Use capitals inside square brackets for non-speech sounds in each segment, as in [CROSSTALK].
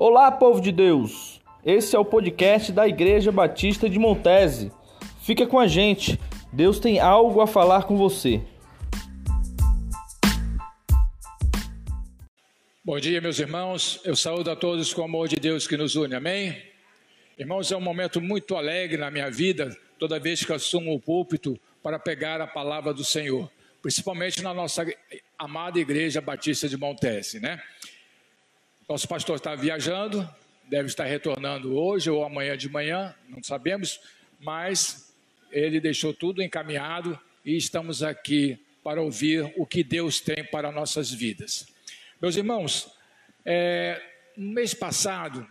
Olá, povo de Deus! Esse é o podcast da Igreja Batista de Montese. Fica com a gente, Deus tem algo a falar com você. Bom dia, meus irmãos. Eu saúdo a todos com o amor de Deus que nos une. Amém? Irmãos, é um momento muito alegre na minha vida, toda vez que assumo o púlpito para pegar a palavra do Senhor, principalmente na nossa amada Igreja Batista de Montese, né? Nosso pastor está viajando, deve estar retornando hoje ou amanhã de manhã, não sabemos, mas ele deixou tudo encaminhado e estamos aqui para ouvir o que Deus tem para nossas vidas. Meus irmãos, é, no mês passado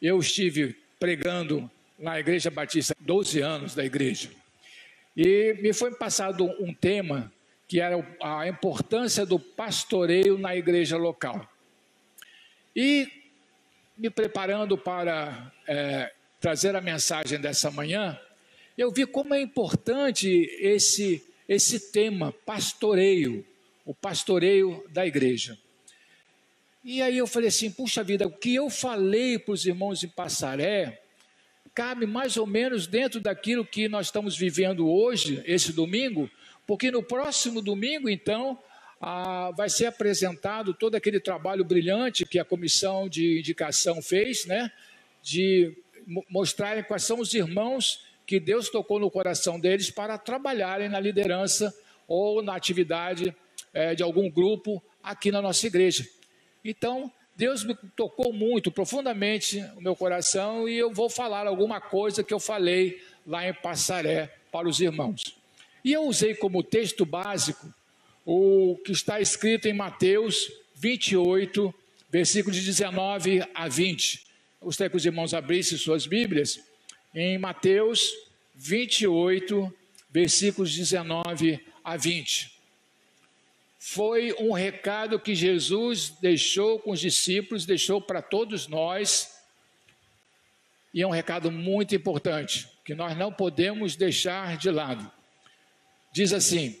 eu estive pregando na Igreja Batista, 12 anos da igreja, e me foi passado um tema que era a importância do pastoreio na igreja local. E me preparando para é, trazer a mensagem dessa manhã, eu vi como é importante esse, esse tema, pastoreio, o pastoreio da igreja. E aí eu falei assim: puxa vida, o que eu falei para os irmãos em Passaré cabe mais ou menos dentro daquilo que nós estamos vivendo hoje, esse domingo, porque no próximo domingo, então, ah, vai ser apresentado todo aquele trabalho brilhante que a comissão de indicação fez, né? De mostrarem quais são os irmãos que Deus tocou no coração deles para trabalharem na liderança ou na atividade é, de algum grupo aqui na nossa igreja. Então, Deus me tocou muito, profundamente o meu coração e eu vou falar alguma coisa que eu falei lá em Passaré para os irmãos. E eu usei como texto básico o que está escrito em Mateus 28, versículos de 19 a 20. Gostaria que os irmãos abrissem suas Bíblias em Mateus 28, versículos 19 a 20. Foi um recado que Jesus deixou com os discípulos, deixou para todos nós, e é um recado muito importante, que nós não podemos deixar de lado. Diz assim: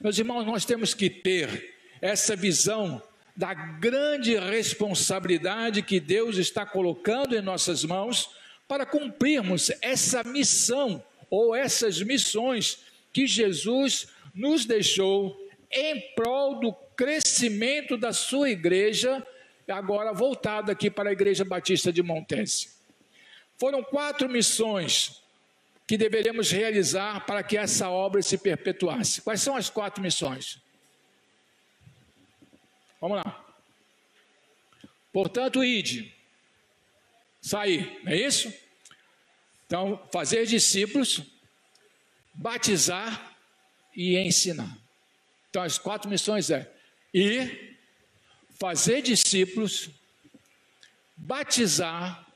Meus irmãos, nós temos que ter essa visão da grande responsabilidade que Deus está colocando em nossas mãos para cumprirmos essa missão ou essas missões que Jesus nos deixou em prol do crescimento da sua igreja, agora voltado aqui para a Igreja Batista de Montese. Foram quatro missões que deveremos realizar para que essa obra se perpetuasse. Quais são as quatro missões? Vamos lá. Portanto, ide, sair, não é isso? Então, fazer discípulos, batizar e ensinar. Então, as quatro missões é ir, fazer discípulos, batizar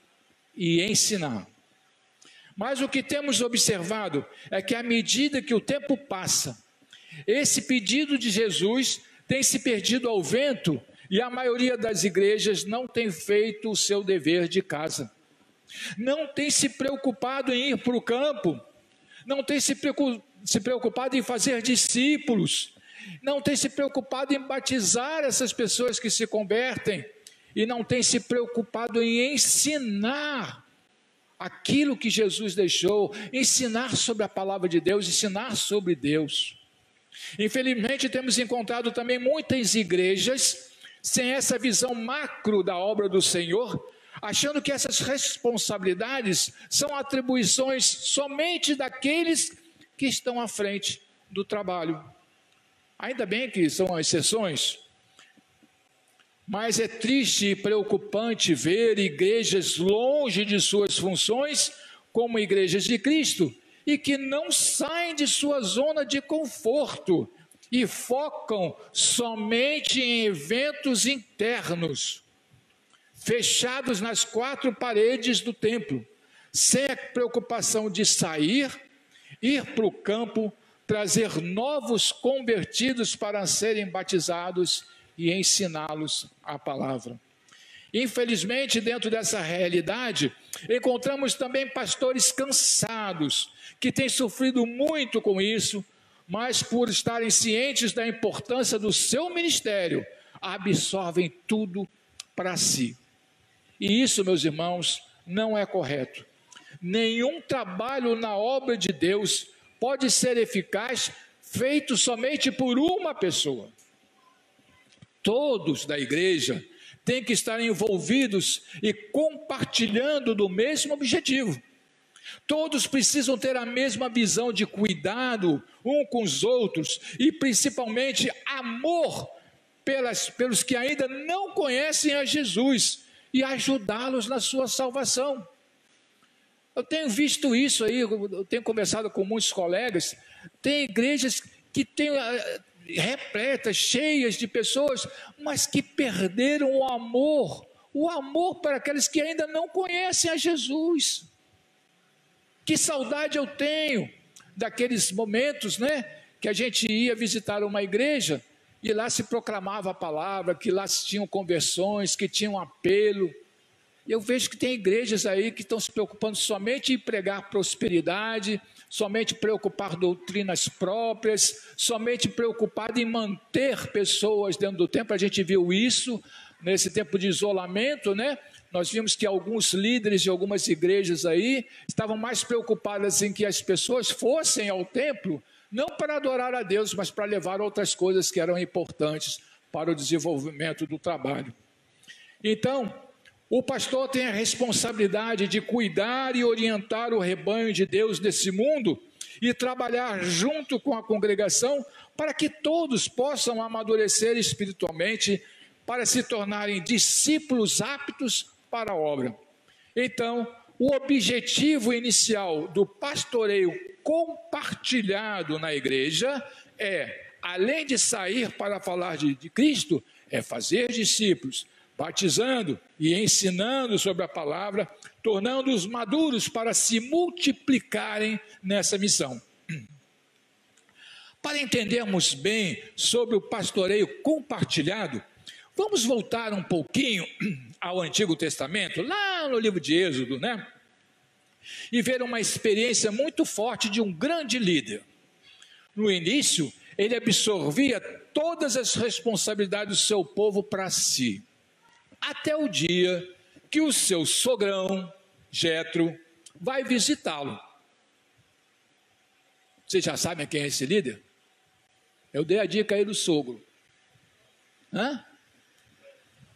e ensinar. Mas o que temos observado é que à medida que o tempo passa, esse pedido de Jesus tem se perdido ao vento e a maioria das igrejas não tem feito o seu dever de casa. Não tem se preocupado em ir para o campo, não tem se preocupado em fazer discípulos, não tem se preocupado em batizar essas pessoas que se convertem e não tem se preocupado em ensinar aquilo que Jesus deixou, ensinar sobre a palavra de Deus, ensinar sobre Deus. Infelizmente, temos encontrado também muitas igrejas sem essa visão macro da obra do Senhor, achando que essas responsabilidades são atribuições somente daqueles que estão à frente do trabalho. Ainda bem que são exceções, mas é triste e preocupante ver igrejas longe de suas funções, como igrejas de Cristo, e que não saem de sua zona de conforto e focam somente em eventos internos. fechados nas quatro paredes do templo, sem a preocupação de sair, ir para o campo, trazer novos convertidos para serem batizados e ensiná-los a palavra. Infelizmente, dentro dessa realidade, encontramos também pastores cansados, que têm sofrido muito com isso, mas por estarem cientes da importância do seu ministério, absorvem tudo para si. E isso, meus irmãos, não é correto. Nenhum trabalho na obra de Deus pode ser eficaz feito somente por uma pessoa. Todos da igreja têm que estar envolvidos e compartilhando do mesmo objetivo. Todos precisam ter a mesma visão de cuidado um com os outros e principalmente amor pelas, pelos que ainda não conhecem a Jesus e ajudá-los na sua salvação. Eu tenho visto isso aí, eu tenho conversado com muitos colegas, tem igrejas que têm eh, repletas, cheias de pessoas, mas que perderam o amor, o amor para aqueles que ainda não conhecem a Jesus. Que saudade eu tenho daqueles momentos, né, que a gente ia visitar uma igreja e lá se proclamava a palavra, que lá se tinham conversões, que tinham apelo. Eu vejo que tem igrejas aí que estão se preocupando somente em pregar prosperidade, somente preocupar doutrinas próprias, somente preocupado em manter pessoas dentro do templo. A gente viu isso nesse tempo de isolamento, né? Nós vimos que alguns líderes de algumas igrejas aí estavam mais preocupados em que as pessoas fossem ao templo não para adorar a Deus, mas para levar outras coisas que eram importantes para o desenvolvimento do trabalho. Então, o pastor tem a responsabilidade de cuidar e orientar o rebanho de Deus nesse mundo e trabalhar junto com a congregação para que todos possam amadurecer espiritualmente para se tornarem discípulos aptos para a obra. Então, o objetivo inicial do pastoreio compartilhado na igreja é, além de sair para falar de, de Cristo, é fazer discípulos, batizando e ensinando sobre a palavra, tornando-os maduros para se multiplicarem nessa missão. Para entendermos bem sobre o pastoreio compartilhado, vamos voltar um pouquinho [CLEARS THROAT] ao Antigo Testamento, lá no livro de Êxodo, né? E ver uma experiência muito forte de um grande líder. No início, ele absorvia todas as responsabilidades do seu povo para si, até o dia que o seu sogrão, Jetro, vai visitá-lo. Vocês já sabem quem é esse líder? Eu dei a dica aí do sogro. Hã?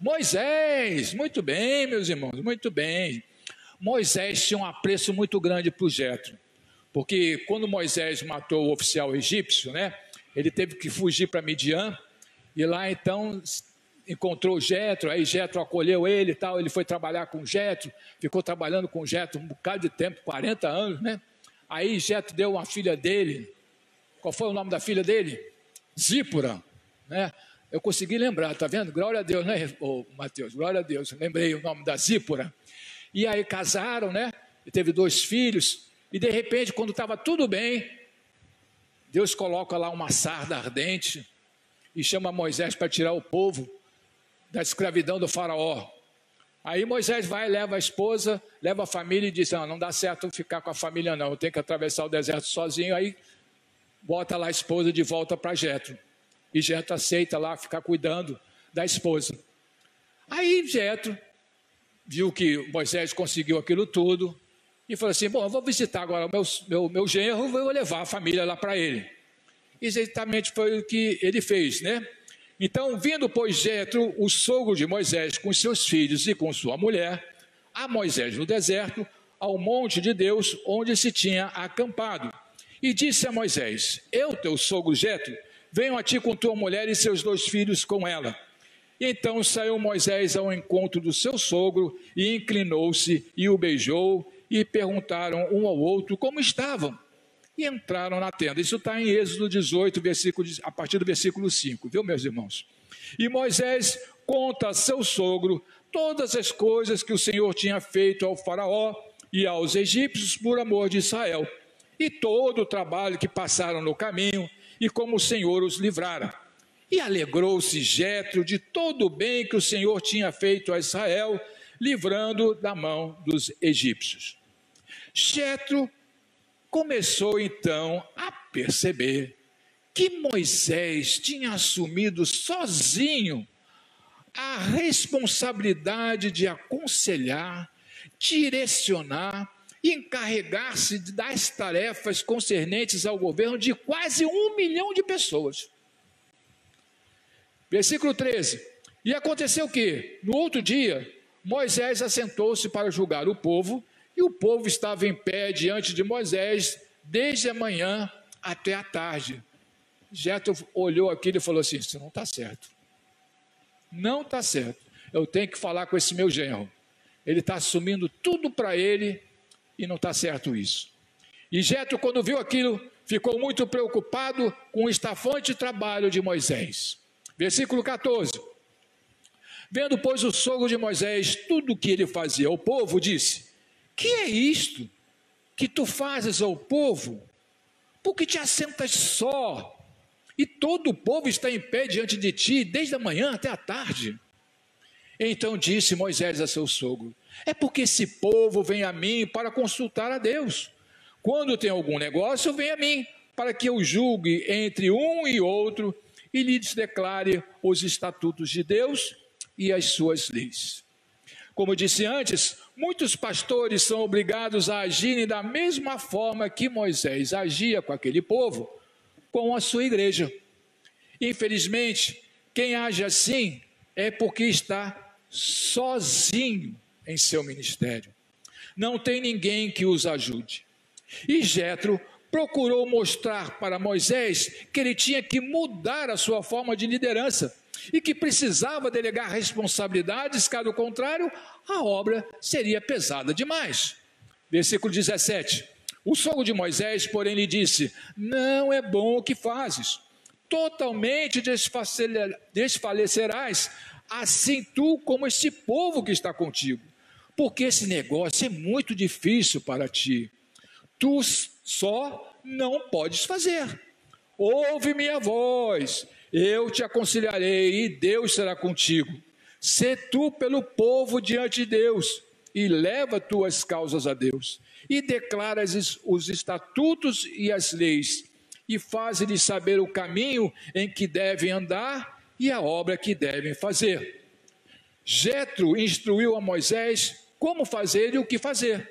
Moisés, muito bem, meus irmãos, muito bem. Moisés tinha um apreço muito grande para o Jetro, porque quando Moisés matou o oficial egípcio, né, ele teve que fugir para Midian, e lá então encontrou Jetro, aí Jetro acolheu ele e tal, ele foi trabalhar com Jetro, ficou trabalhando com Jetro um bocado de tempo, 40 anos, né? Aí Jetro deu uma filha dele. Qual foi o nome da filha dele? Zípora, né? Eu consegui lembrar, tá vendo? Glória a Deus, né, oh, Mateus? Glória a Deus. Lembrei o nome da Zípora. E aí casaram, né? E teve dois filhos. E de repente, quando estava tudo bem, Deus coloca lá uma sarda ardente e chama Moisés para tirar o povo da escravidão do faraó. Aí Moisés vai, leva a esposa, leva a família e diz: não, não dá certo ficar com a família, não. Eu tenho que atravessar o deserto sozinho. Aí bota lá a esposa de volta para Jetro. E Jetro aceita lá ficar cuidando da esposa. Aí Jetro viu que Moisés conseguiu aquilo tudo e falou assim: Bom, eu vou visitar agora o meu, meu, meu genro, vou levar a família lá para ele. Exatamente foi o que ele fez, né? Então, vindo, pois, Jetro, o sogro de Moisés, com seus filhos e com sua mulher, a Moisés no deserto, ao monte de Deus, onde se tinha acampado. E disse a Moisés: Eu, teu sogro Jetro, Venham a ti com tua mulher e seus dois filhos com ela. Então saiu Moisés ao encontro do seu sogro e inclinou-se e o beijou e perguntaram um ao outro como estavam. E entraram na tenda. Isso está em Êxodo 18, versículo, a partir do versículo 5, viu, meus irmãos? E Moisés conta a seu sogro todas as coisas que o Senhor tinha feito ao Faraó e aos egípcios por amor de Israel, e todo o trabalho que passaram no caminho, e como o Senhor os livrara. E alegrou-se Jetro de todo o bem que o Senhor tinha feito a Israel, livrando da mão dos egípcios. Jetro começou então a perceber que Moisés tinha assumido sozinho a responsabilidade de aconselhar, direcionar e encarregar-se das tarefas concernentes ao governo de quase um milhão de pessoas. Versículo 13. E aconteceu que, no outro dia, Moisés assentou-se para julgar o povo, e o povo estava em pé diante de Moisés desde a manhã até a tarde. Jetro olhou aquilo e falou assim: Isso não está certo. Não está certo. Eu tenho que falar com esse meu genro. Ele está assumindo tudo para ele e não está certo isso. E Jetro, quando viu aquilo, ficou muito preocupado com o estafante trabalho de Moisés. Versículo 14. Vendo, pois, o sogro de Moisés tudo o que ele fazia ao povo, disse: Que é isto que tu fazes ao povo? Porque te assentas só e todo o povo está em pé diante de ti, desde a manhã até a tarde. Então disse Moisés a seu sogro: É porque esse povo vem a mim para consultar a Deus. Quando tem algum negócio, vem a mim, para que eu julgue entre um e outro e lhes declare os estatutos de Deus e as suas leis. Como disse antes, muitos pastores são obrigados a agirem da mesma forma que Moisés agia com aquele povo com a sua igreja. Infelizmente, quem age assim é porque está sozinho em seu ministério. Não tem ninguém que os ajude. E Jetro procurou mostrar para Moisés que ele tinha que mudar a sua forma de liderança e que precisava delegar responsabilidades, caso contrário, a obra seria pesada demais. Versículo 17. O sogro de Moisés, porém, lhe disse: Não é bom o que fazes, totalmente desfalecerás, assim tu como este povo que está contigo, porque esse negócio é muito difícil para ti. Tu só não podes fazer. Ouve minha voz, eu te aconselharei e Deus será contigo. Sê tu pelo povo diante de Deus e leva tuas causas a Deus e declara os estatutos e as leis, e faz-lhes saber o caminho em que devem andar e a obra que devem fazer. Jetro instruiu a Moisés como fazer e o que fazer.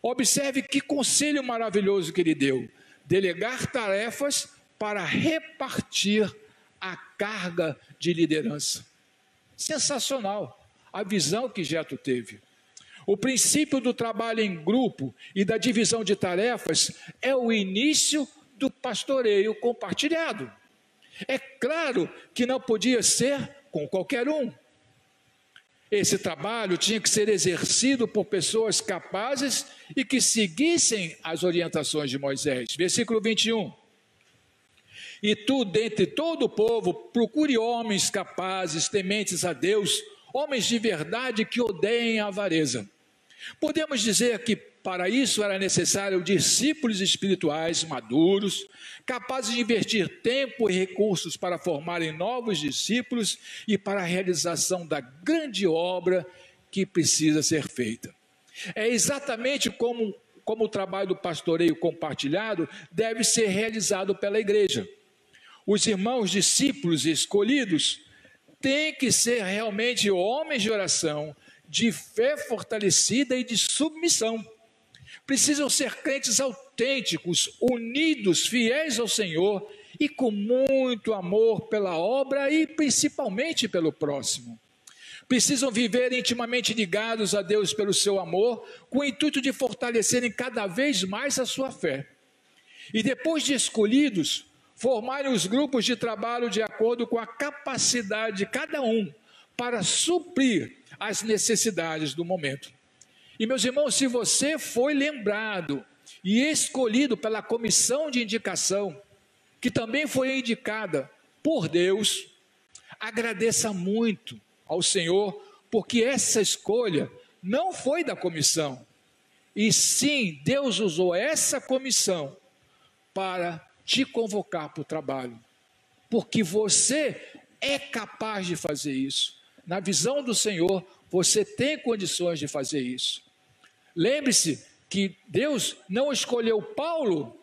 Observe que conselho maravilhoso que ele deu: delegar tarefas para repartir a carga de liderança. Sensacional a visão que Jetro teve. O princípio do trabalho em grupo e da divisão de tarefas é o início do pastoreio compartilhado. É claro que não podia ser com qualquer um. Esse trabalho tinha que ser exercido por pessoas capazes e que seguissem as orientações de Moisés. Versículo 21. E tu, dentre todo o povo, procure homens capazes, tementes a Deus, homens de verdade que odeiem a avareza Podemos dizer que para isso era necessário discípulos espirituais maduros, capazes de investir tempo e recursos para formarem novos discípulos e para a realização da grande obra que precisa ser feita. É exatamente como, como o trabalho do pastoreio compartilhado deve ser realizado pela igreja. Os irmãos discípulos escolhidos têm que ser realmente homens de oração, de fé fortalecida e de submissão. Precisam ser crentes autênticos, unidos, fiéis ao Senhor e com muito amor pela obra e principalmente pelo próximo. Precisam viver intimamente ligados a Deus pelo seu amor, com o intuito de fortalecerem cada vez mais a sua fé. E depois de escolhidos, formarem os grupos de trabalho de acordo com a capacidade de cada um para suprir as necessidades do momento. E meus irmãos, se você foi lembrado e escolhido pela comissão de indicação, que também foi indicada por Deus, agradeça muito ao Senhor, porque essa escolha não foi da comissão, e sim Deus usou essa comissão para te convocar para o trabalho, porque você é capaz de fazer isso. Na visão do Senhor, você tem condições de fazer isso. Lembre-se que Deus não escolheu Paulo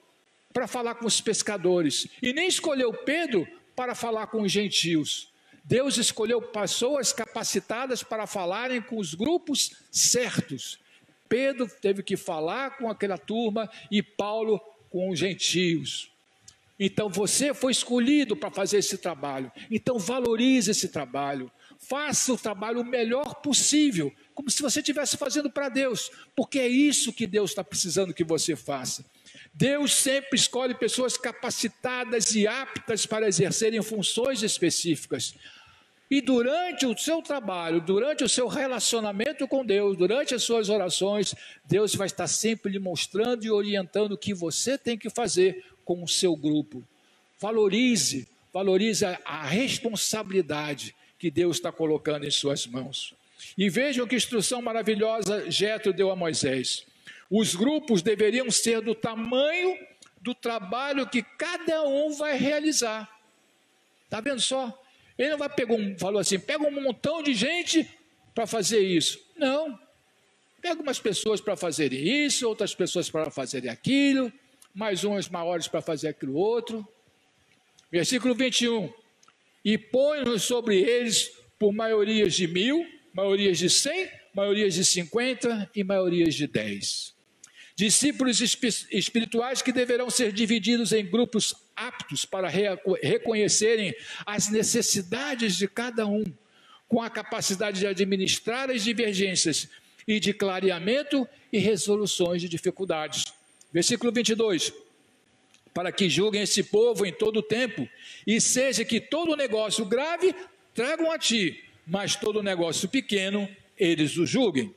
para falar com os pescadores e nem escolheu Pedro para falar com os gentios. Deus escolheu pessoas capacitadas para falarem com os grupos certos. Pedro teve que falar com aquela turma e Paulo com os gentios. Então você foi escolhido para fazer esse trabalho. Então valorize esse trabalho. Faça o trabalho o melhor possível, como se você estivesse fazendo para Deus, porque é isso que Deus está precisando que você faça. Deus sempre escolhe pessoas capacitadas e aptas para exercerem funções específicas. E durante o seu trabalho, durante o seu relacionamento com Deus, durante as suas orações, Deus vai estar sempre lhe mostrando e orientando o que você tem que fazer com o seu grupo. Valorize, valorize a, responsabilidade que Deus está colocando em suas mãos. E vejam que instrução maravilhosa Jetro deu a Moisés. Os grupos deveriam ser do tamanho do trabalho que cada um vai realizar. Está vendo só? Ele não vai pegar um, falou assim, pega um montão de gente para fazer isso. Não. Pega umas pessoas para fazerem isso, outras pessoas para fazerem aquilo, mais umas maiores para fazer aquilo outro. Versículo 21. E põe-nos sobre eles por maiorias de mil, maiorias de cem, maiorias de cinquenta e maiorias de dez. Discípulos espirituais que deverão ser divididos em grupos aptos para reconhecerem as necessidades de cada um, com a capacidade de administrar as divergências e de clareamento e resoluções de dificuldades. Versículo 22. Para que julguem esse povo em todo o tempo, e seja que todo negócio grave tragam a ti, mas todo negócio pequeno eles o julguem.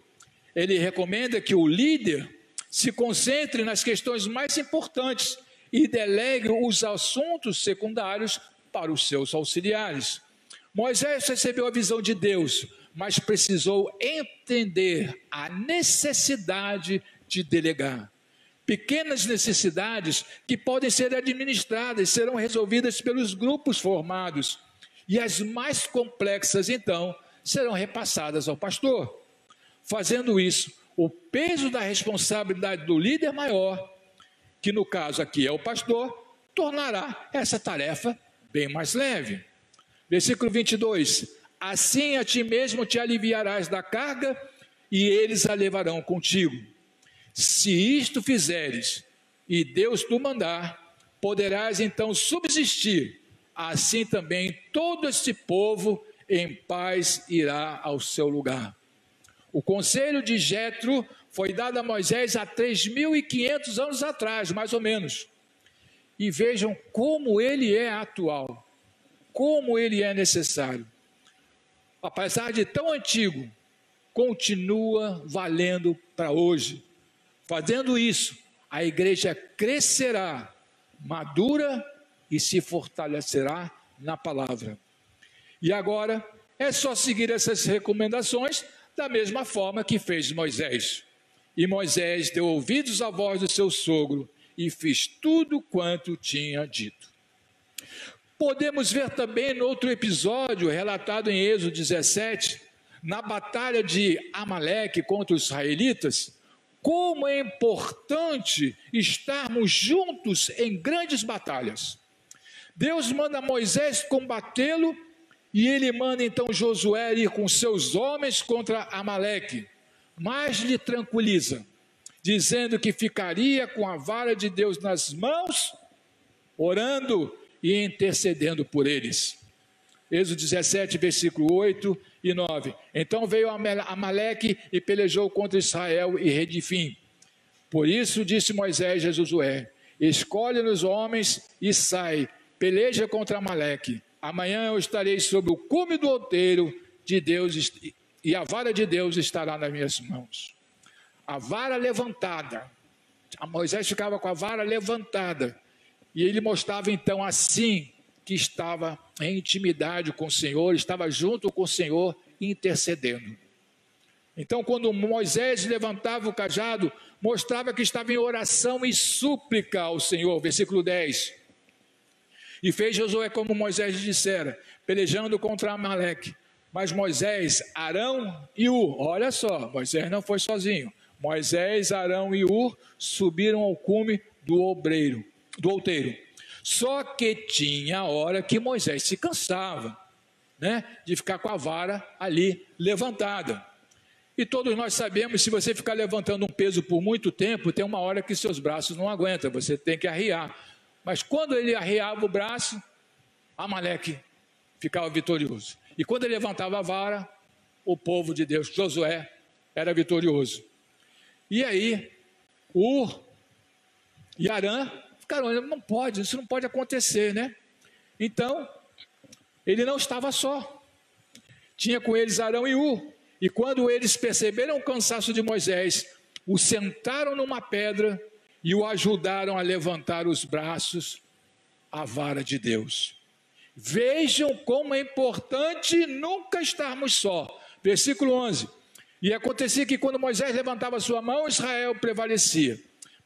Ele recomenda que o líder se concentre nas questões mais importantes e delegue os assuntos secundários para os seus auxiliares. Moisés recebeu a visão de Deus, mas precisou entender a necessidade de delegar. Pequenas necessidades que podem ser administradas serão resolvidas pelos grupos formados, e as mais complexas, então, serão repassadas ao pastor. Fazendo isso, o peso da responsabilidade do líder maior, que no caso aqui é o pastor, tornará essa tarefa bem mais leve. Versículo 22: Assim a ti mesmo te aliviarás da carga, e eles a levarão contigo. Se isto fizeres, e Deus tu mandar, poderás então subsistir. Assim também todo este povo em paz irá ao seu lugar. O conselho de Jetro foi dado a Moisés há 3.500 anos atrás, mais ou menos. E vejam como ele é atual, como ele é necessário. Apesar de tão antigo, continua valendo para hoje. Fazendo isso, a igreja crescerá, madura e se fortalecerá na palavra. E agora é só seguir essas recomendações da mesma forma que fez Moisés. E Moisés deu ouvidos à voz do seu sogro e fez tudo quanto tinha dito. Podemos ver também no outro episódio relatado em Êxodo 17, na batalha de Amaleque contra os israelitas, como é importante estarmos juntos em grandes batalhas. Deus manda Moisés combatê-lo e ele manda então Josué ir com seus homens contra Amaleque, mas lhe tranquiliza, dizendo que ficaria com a vara de Deus nas mãos, orando e intercedendo por eles. Êxodo 17, versículo 8 e 9. Então veio Amaleque e pelejou contra Israel e Redifim. Por isso disse Moisés a Josué: Escolhe-nos homens e sai, peleja contra Amaleque Amanhã eu estarei sobre o cume do outeiro de Deus e a vara de Deus estará nas minhas mãos. A vara levantada. A Moisés ficava com a vara levantada. E ele mostrava então assim que estava em intimidade com o Senhor, estava junto com o Senhor intercedendo. Então, quando Moisés levantava o cajado, mostrava que estava em oração e súplica ao Senhor, versículo 10. E fez Josué como Moisés dissera, pelejando contra Amaleque. Mas Moisés, Arão e Ur, olha só, Moisés não foi sozinho. Moisés, Arão e Ur subiram ao cume do obreiro, do outeiro. Só que tinha hora que Moisés se cansava, né, de ficar com a vara ali levantada. E todos nós sabemos, se você ficar levantando um peso por muito tempo, tem uma hora que seus braços não aguentam, você tem que arriar. Mas quando ele arriava o braço, Amaleque ficava vitorioso. E quando ele levantava a vara, o povo de Deus, Josué, era vitorioso. E aí, Ur e ficaram, não pode, isso não pode acontecer, né? Então, ele não estava só. Tinha com eles Arão e Ur. E quando eles perceberam o cansaço de Moisés, o sentaram numa pedra e o ajudaram a levantar os braços à vara de Deus. Vejam como é importante nunca estarmos só. Versículo 11. E acontecia que quando Moisés levantava sua mão, Israel prevalecia.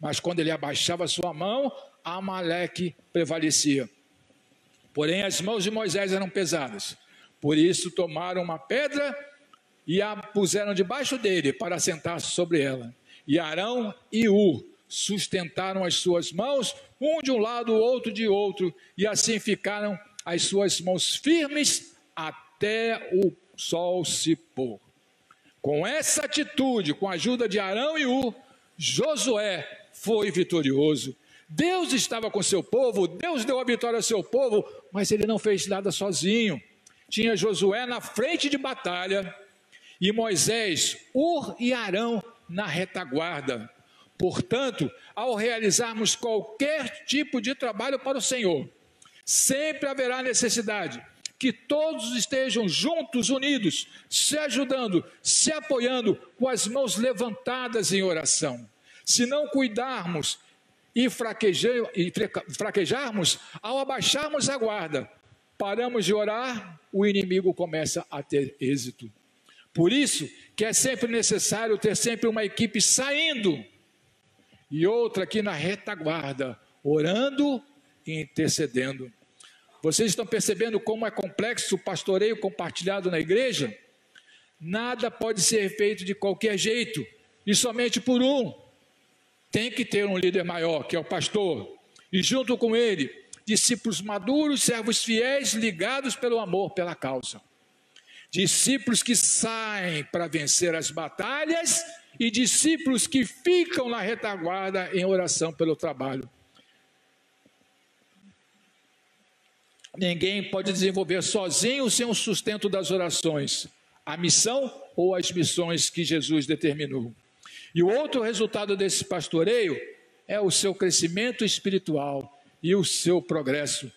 Mas quando ele abaixava sua mão, Amaleque prevalecia. Porém, as mãos de Moisés eram pesadas. Por isso tomaram uma pedra e a puseram debaixo dele para sentar sobre ela. E Arão e Ur sustentaram as suas mãos, um de um lado, o outro de outro, e assim ficaram as suas mãos firmes até o sol se pôr. Com essa atitude, com a ajuda de Arão e Ur, Josué foi vitorioso. Deus estava com seu povo, Deus deu a vitória ao seu povo, mas ele não fez nada sozinho. Tinha Josué na frente de batalha, e Moisés, Ur e Arão na retaguarda. Portanto, ao realizarmos qualquer tipo de trabalho para o Senhor, sempre haverá necessidade que todos estejam juntos, unidos, se ajudando, se apoiando, com as mãos levantadas em oração. Se não cuidarmos e, fraquejarmos, ao abaixarmos a guarda, paramos de orar, o inimigo começa a ter êxito. Por isso que é sempre necessário ter sempre uma equipe saindo e outra aqui na retaguarda, orando e intercedendo. Vocês estão percebendo como é complexo o pastoreio compartilhado na igreja? Nada pode ser feito de qualquer jeito e somente por um. Tem que ter um líder maior, que é o pastor, e junto com ele, discípulos maduros, servos fiéis, ligados pelo amor, pela causa discípulos que saem para vencer as batalhas e discípulos que ficam na retaguarda em oração pelo trabalho. Ninguém pode desenvolver sozinho sem o sustento das orações, a missão ou as missões que Jesus determinou. E o outro resultado desse pastoreio é o seu crescimento espiritual e o seu progresso.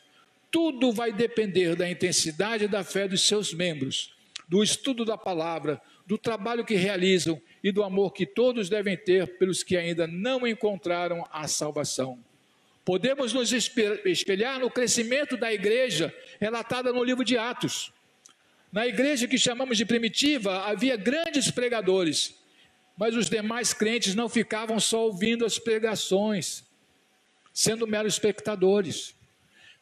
Tudo vai depender da intensidade da fé dos seus membros do estudo da palavra, do trabalho que realizam e do amor que todos devem ter pelos que ainda não encontraram a salvação. Podemos nos espelhar no crescimento da igreja relatada no livro de Atos. Na igreja que chamamos de primitiva, havia grandes pregadores, mas os demais crentes não ficavam só ouvindo as pregações, sendo meros espectadores.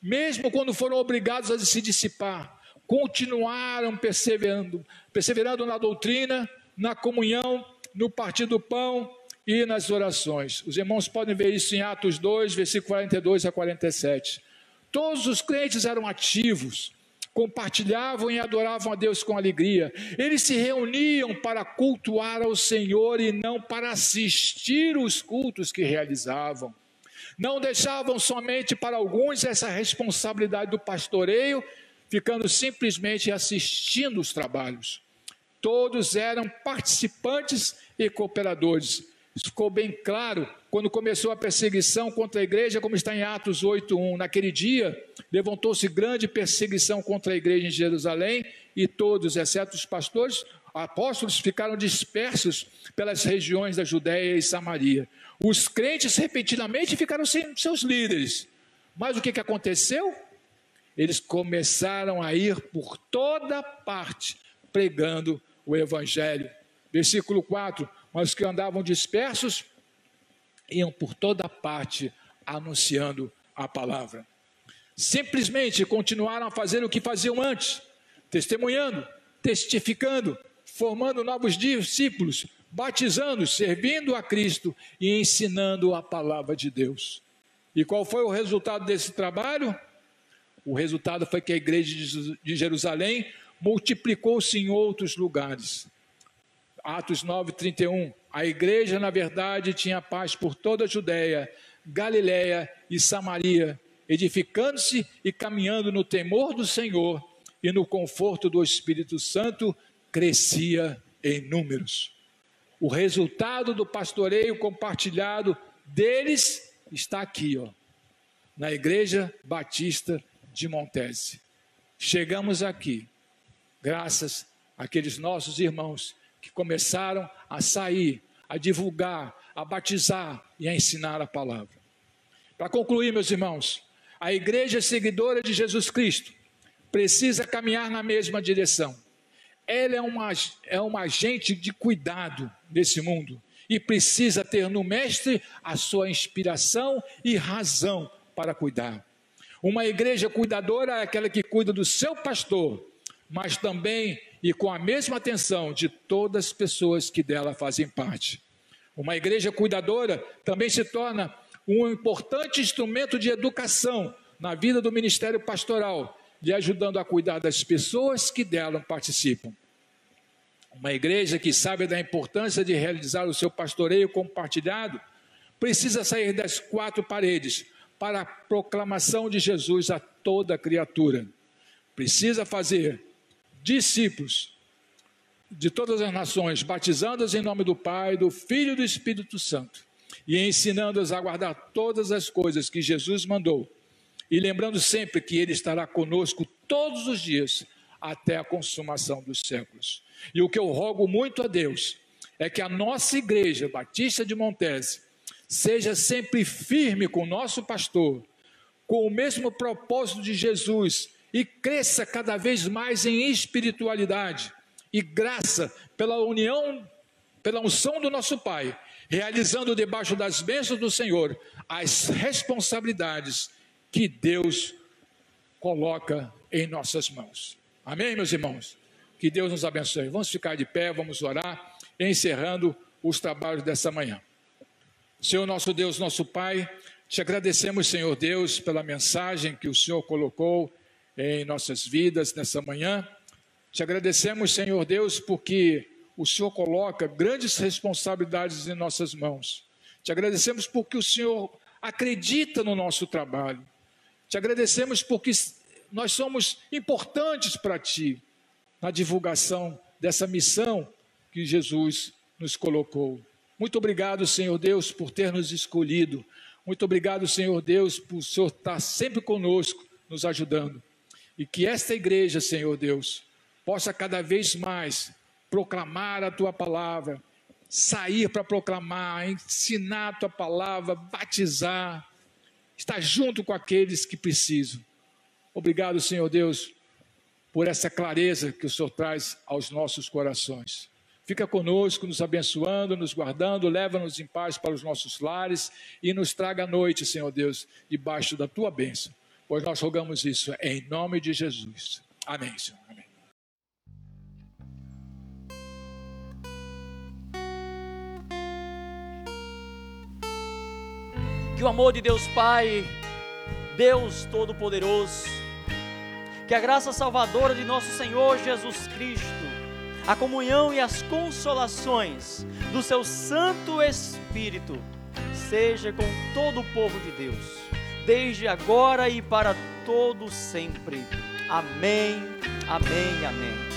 Mesmo quando foram obrigados a se dissipar, continuaram perseverando, perseverando na doutrina, na comunhão, no partir do pão e nas orações. Os irmãos podem ver isso em Atos 2, versículo 42 a 47. Todos os crentes eram ativos, compartilhavam e adoravam a Deus com alegria. Eles se reuniam para cultuar ao Senhor e não para assistir os cultos que realizavam. Não deixavam somente para alguns essa responsabilidade do pastoreio ficando simplesmente assistindo os trabalhos. Todos eram participantes e cooperadores. Isso ficou bem claro quando começou a perseguição contra a igreja, como está em Atos 8:1. Naquele dia, levantou-se grande perseguição contra a igreja em Jerusalém, e todos, exceto os pastores, apóstolos, ficaram dispersos pelas regiões da Judéia e Samaria. Os crentes repetidamente ficaram sem seus líderes. Mas o que, que aconteceu? eles começaram a ir por toda parte, pregando o Evangelho. Versículo 4: Mas que andavam dispersos iam por toda parte anunciando a palavra. Simplesmente continuaram a fazer o que faziam antes, testemunhando, testificando, formando novos discípulos, batizando, servindo a Cristo e ensinando a palavra de Deus. E qual foi o resultado desse trabalho? O resultado foi que a igreja de Jerusalém multiplicou-se em outros lugares. Atos 9, 31. A igreja, na verdade, tinha paz por toda a Judéia, Galiléia e Samaria, edificando-se e caminhando no temor do Senhor e no conforto do Espírito Santo, crescia em números. O resultado do pastoreio compartilhado deles está aqui, ó, na Igreja Batista de Montese. Chegamos aqui, graças àqueles nossos irmãos que começaram a sair, a divulgar, a batizar e a ensinar a palavra. Para concluir, meus irmãos, a igreja seguidora de Jesus Cristo precisa caminhar na mesma direção. Ela é uma, é uma agente de cuidado nesse mundo e precisa ter no Mestre a sua inspiração e razão para cuidar. Uma igreja cuidadora é aquela que cuida do seu pastor, mas também e com a mesma atenção de todas as pessoas que dela fazem parte. Uma igreja cuidadora também se torna um importante instrumento de educação na vida do ministério pastoral, lhe ajudando a cuidar das pessoas que dela participam. Uma igreja que sabe da importância de realizar o seu pastoreio compartilhado precisa sair das quatro paredes para a proclamação de Jesus a toda criatura. Precisa fazer discípulos de todas as nações, batizando-os em nome do Pai, do Filho e do Espírito Santo, e ensinando-os a guardar todas as coisas que Jesus mandou, e lembrando sempre que Ele estará conosco todos os dias, até a consumação dos séculos. E o que eu rogo muito a Deus é que a nossa igreja Batista de Montese seja sempre firme com o nosso pastor, com o mesmo propósito de Jesus e cresça cada vez mais em espiritualidade e graça pela união, pela unção do nosso Pai, realizando debaixo das bênçãos do Senhor as responsabilidades que Deus coloca em nossas mãos. Amém, meus irmãos? Que Deus nos abençoe. Vamos ficar de pé, vamos orar, encerrando os trabalhos dessa manhã. Senhor nosso Deus, nosso Pai, te agradecemos, Senhor Deus, pela mensagem que o Senhor colocou em nossas vidas nessa manhã. Te agradecemos, Senhor Deus, porque o Senhor coloca grandes responsabilidades em nossas mãos. Te agradecemos porque o Senhor acredita no nosso trabalho. Te agradecemos porque nós somos importantes para Ti na divulgação dessa missão que Jesus nos colocou. Muito obrigado, Senhor Deus, por ter nos escolhido. Muito obrigado, Senhor Deus, por o Senhor estar sempre conosco, nos ajudando. E que esta igreja, Senhor Deus, possa cada vez mais proclamar a tua palavra, sair para proclamar, ensinar a tua palavra, batizar, estar junto com aqueles que precisam. Obrigado, Senhor Deus, por essa clareza que o Senhor traz aos nossos corações. Fica conosco, nos abençoando, nos guardando, leva-nos em paz para os nossos lares e nos traga a noite, Senhor Deus, debaixo da tua bênção. Pois nós rogamos isso em nome de Jesus. Amém, Senhor. Que o amor de Deus Pai, Deus Todo-Poderoso, que a graça salvadora de nosso Senhor Jesus Cristo, a comunhão e as consolações do seu Santo Espírito, seja com todo o povo de Deus, desde agora e para todo sempre. Amém, amém, amém.